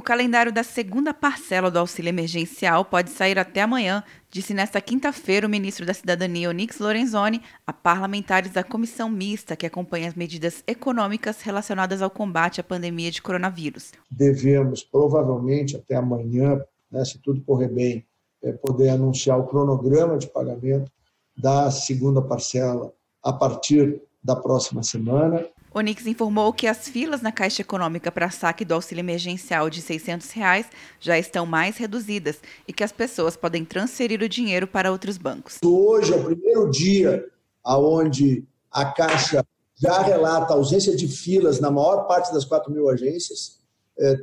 O calendário da segunda parcela do auxílio emergencial pode sair até amanhã, disse nesta quinta-feira o ministro da Cidadania Onix Lorenzoni a parlamentares da comissão mista que acompanha as medidas econômicas relacionadas ao combate à pandemia de coronavírus. Devemos, provavelmente até amanhã, né, se tudo correr bem, é, poder anunciar o cronograma de pagamento da segunda parcela a partir da próxima semana. Onix informou que as filas na Caixa Econômica para saque do auxílio emergencial de 600 reais já estão mais reduzidas e que as pessoas podem transferir o dinheiro para outros bancos. Hoje é o primeiro dia onde a Caixa já relata ausência de filas na maior parte das 4 mil agências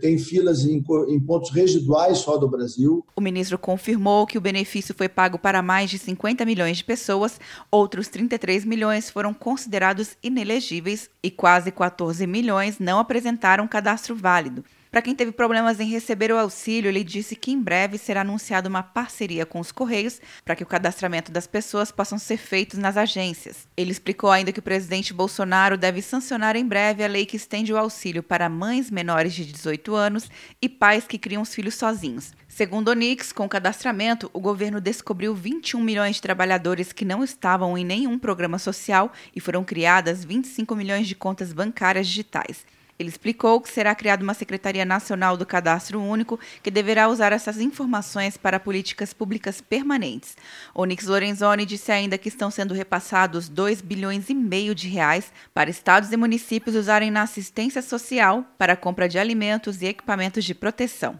tem filas em, em, pontos residuais só do Brasil. O ministro confirmou que o benefício foi pago para mais de 50 milhões de pessoas, outros 33 milhões foram considerados inelegíveis e quase 14 milhões não apresentaram cadastro válido. Para quem teve problemas em receber o auxílio, ele disse que em breve será anunciada uma parceria com os Correios para que o cadastramento das pessoas possam ser feito nas agências. Ele explicou ainda que o presidente Bolsonaro deve sancionar em breve a lei que estende o auxílio para mães menores de 18 anos e pais que criam os filhos sozinhos. Segundo Onix, com o cadastramento, o governo descobriu 21 milhões de trabalhadores que não estavam em nenhum programa social e foram criadas 25 milhões de contas bancárias digitais. Ele explicou que será criada uma Secretaria Nacional do Cadastro Único que deverá usar essas informações para políticas públicas permanentes. Onix Lorenzoni disse ainda que estão sendo repassados 2 bilhões e meio de reais para estados e municípios usarem na assistência social para a compra de alimentos e equipamentos de proteção.